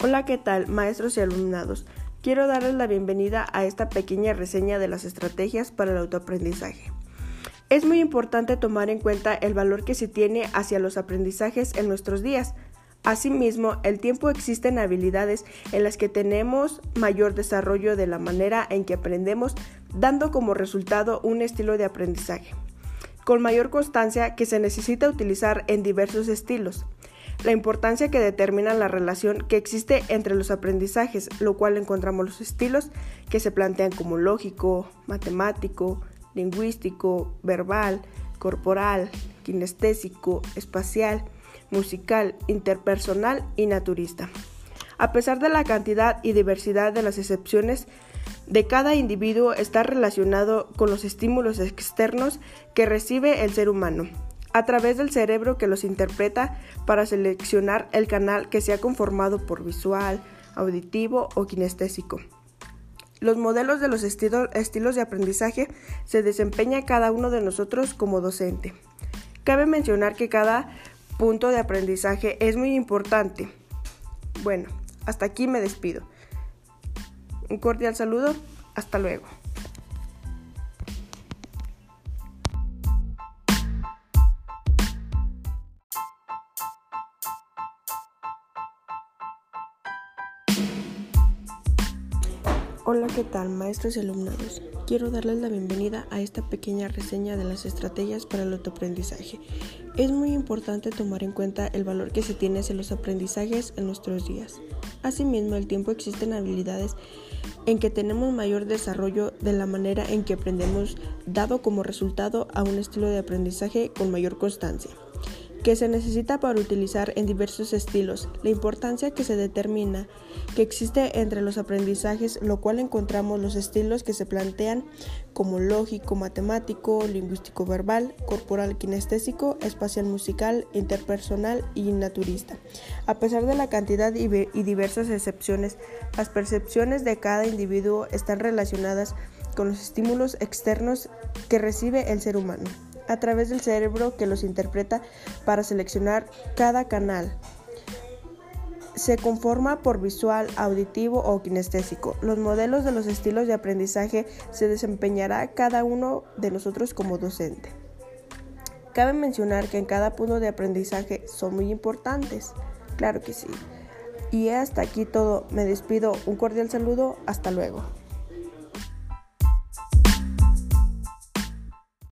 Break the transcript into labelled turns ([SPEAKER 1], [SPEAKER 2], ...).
[SPEAKER 1] Hola, ¿qué tal, maestros y alumnados? Quiero darles la bienvenida a esta pequeña reseña de las estrategias para el autoaprendizaje. Es muy importante tomar en cuenta el valor que se tiene hacia los aprendizajes en nuestros días. Asimismo, el tiempo existen habilidades en las que tenemos mayor desarrollo de la manera en que aprendemos, dando como resultado un estilo de aprendizaje, con mayor constancia que se necesita utilizar en diversos estilos la importancia que determina la relación que existe entre los aprendizajes, lo cual encontramos los estilos que se plantean como lógico, matemático, lingüístico, verbal, corporal, kinestésico, espacial, musical, interpersonal y naturista. A pesar de la cantidad y diversidad de las excepciones, de cada individuo está relacionado con los estímulos externos que recibe el ser humano a través del cerebro que los interpreta para seleccionar el canal que sea conformado por visual, auditivo o kinestésico. Los modelos de los estilos de aprendizaje se desempeña cada uno de nosotros como docente. Cabe mencionar que cada punto de aprendizaje es muy importante. Bueno, hasta aquí me despido. Un cordial saludo, hasta luego. Hola, ¿qué tal, maestros y alumnados? Quiero darles la bienvenida a esta pequeña reseña de las estrategias para el autoaprendizaje. Es muy importante tomar en cuenta el valor que se tiene hacia los aprendizajes en nuestros días. Asimismo, el tiempo existen habilidades en que tenemos mayor desarrollo de la manera en que aprendemos, dado como resultado a un estilo de aprendizaje con mayor constancia que se necesita para utilizar en diversos estilos, la importancia que se determina que existe entre los aprendizajes, lo cual encontramos los estilos que se plantean como lógico, matemático, lingüístico verbal, corporal kinestésico, espacial musical, interpersonal y naturista. A pesar de la cantidad y diversas excepciones, las percepciones de cada individuo están relacionadas con los estímulos externos que recibe el ser humano a través del cerebro que los interpreta para seleccionar cada canal. Se conforma por visual, auditivo o kinestésico. Los modelos de los estilos de aprendizaje se desempeñará cada uno de nosotros como docente. Cabe mencionar que en cada punto de aprendizaje son muy importantes. Claro que sí. Y hasta aquí todo. Me despido. Un cordial saludo. Hasta luego.